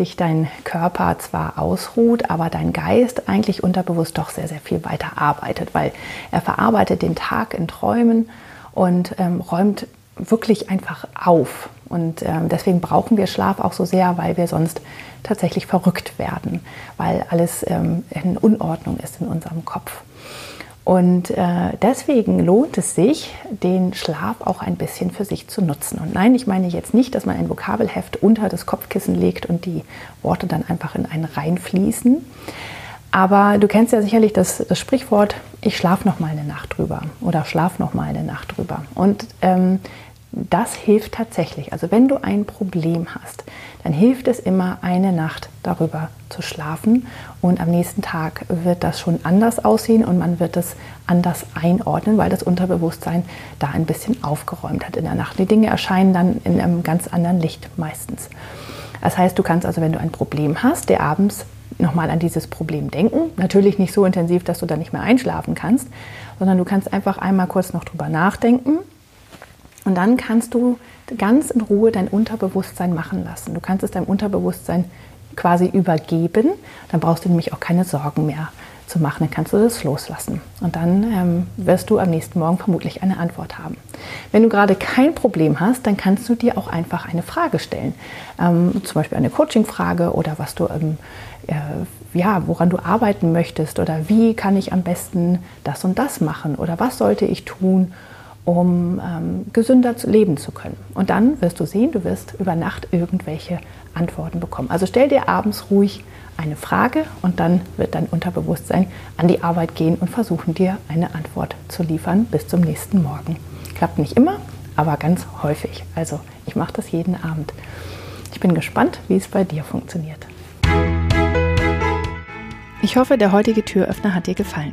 sich dein Körper zwar ausruht, aber dein Geist eigentlich unterbewusst doch sehr, sehr viel weiter arbeitet, weil er verarbeitet den Tag in Träumen und ähm, räumt wirklich einfach auf. Und ähm, deswegen brauchen wir Schlaf auch so sehr, weil wir sonst tatsächlich verrückt werden, weil alles ähm, in Unordnung ist in unserem Kopf. Und äh, deswegen lohnt es sich, den Schlaf auch ein bisschen für sich zu nutzen. Und nein, ich meine jetzt nicht, dass man ein Vokabelheft unter das Kopfkissen legt und die Worte dann einfach in einen reinfließen. Aber du kennst ja sicherlich das, das Sprichwort, ich schlafe noch mal eine Nacht drüber oder schlaf noch mal eine Nacht drüber. Und ähm, das hilft tatsächlich. Also wenn du ein Problem hast, dann hilft es immer, eine Nacht darüber zu schlafen. Und am nächsten Tag wird das schon anders aussehen und man wird es anders einordnen, weil das Unterbewusstsein da ein bisschen aufgeräumt hat in der Nacht. Die Dinge erscheinen dann in einem ganz anderen Licht meistens. Das heißt, du kannst also, wenn du ein Problem hast, der abends nochmal an dieses Problem denken. Natürlich nicht so intensiv, dass du dann nicht mehr einschlafen kannst, sondern du kannst einfach einmal kurz noch drüber nachdenken und dann kannst du ganz in Ruhe dein Unterbewusstsein machen lassen. Du kannst es deinem Unterbewusstsein quasi übergeben. Dann brauchst du nämlich auch keine Sorgen mehr zu machen. Dann kannst du das loslassen. Und dann ähm, wirst du am nächsten Morgen vermutlich eine Antwort haben. Wenn du gerade kein Problem hast, dann kannst du dir auch einfach eine Frage stellen. Ähm, zum Beispiel eine Coaching-Frage oder was du, ähm, äh, ja, woran du arbeiten möchtest oder wie kann ich am besten das und das machen oder was sollte ich tun, um ähm, gesünder leben zu können. Und dann wirst du sehen, du wirst über Nacht irgendwelche Antworten bekommen. Also stell dir abends ruhig eine Frage und dann wird dein Unterbewusstsein an die Arbeit gehen und versuchen dir eine Antwort zu liefern bis zum nächsten Morgen. Klappt nicht immer, aber ganz häufig. Also ich mache das jeden Abend. Ich bin gespannt, wie es bei dir funktioniert. Ich hoffe, der heutige Türöffner hat dir gefallen.